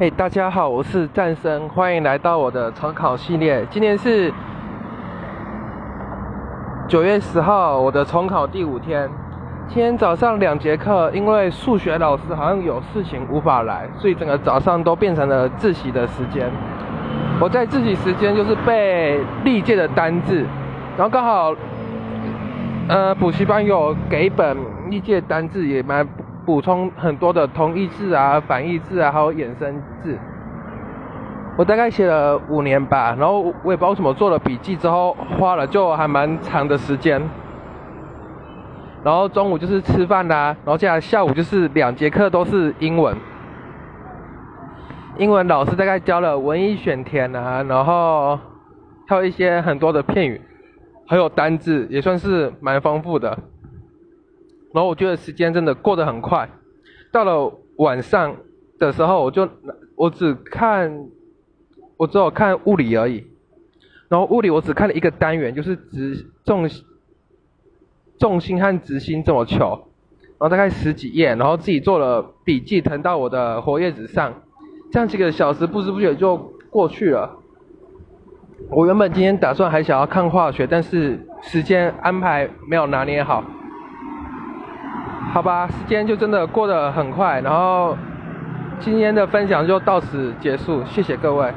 嘿，大家好，我是战生，欢迎来到我的重考系列。今天是九月十号，我的重考第五天。今天早上两节课，因为数学老师好像有事情无法来，所以整个早上都变成了自习的时间。我在自习时间就是背历届的单字，然后刚好，呃，补习班有给本历届单字，也蛮。补充很多的同义字啊、反义字啊，还有衍生字。我大概写了五年吧，然后我也不知道什么做了笔记之后，花了就还蛮长的时间。然后中午就是吃饭啦，然后接下来下午就是两节课都是英文。英文老师大概教了文意选填啊，然后还有一些很多的片语，还有单字，也算是蛮丰富的。然后我觉得时间真的过得很快，到了晚上的时候，我就我只看，我只有看物理而已。然后物理我只看了一个单元，就是直重重心和直心这么求，然后大概十几页，然后自己做了笔记，腾到我的活页纸上。这样几个小时不知不觉就过去了。我原本今天打算还想要看化学，但是时间安排没有拿捏好。好吧，时间就真的过得很快，然后今天的分享就到此结束，谢谢各位。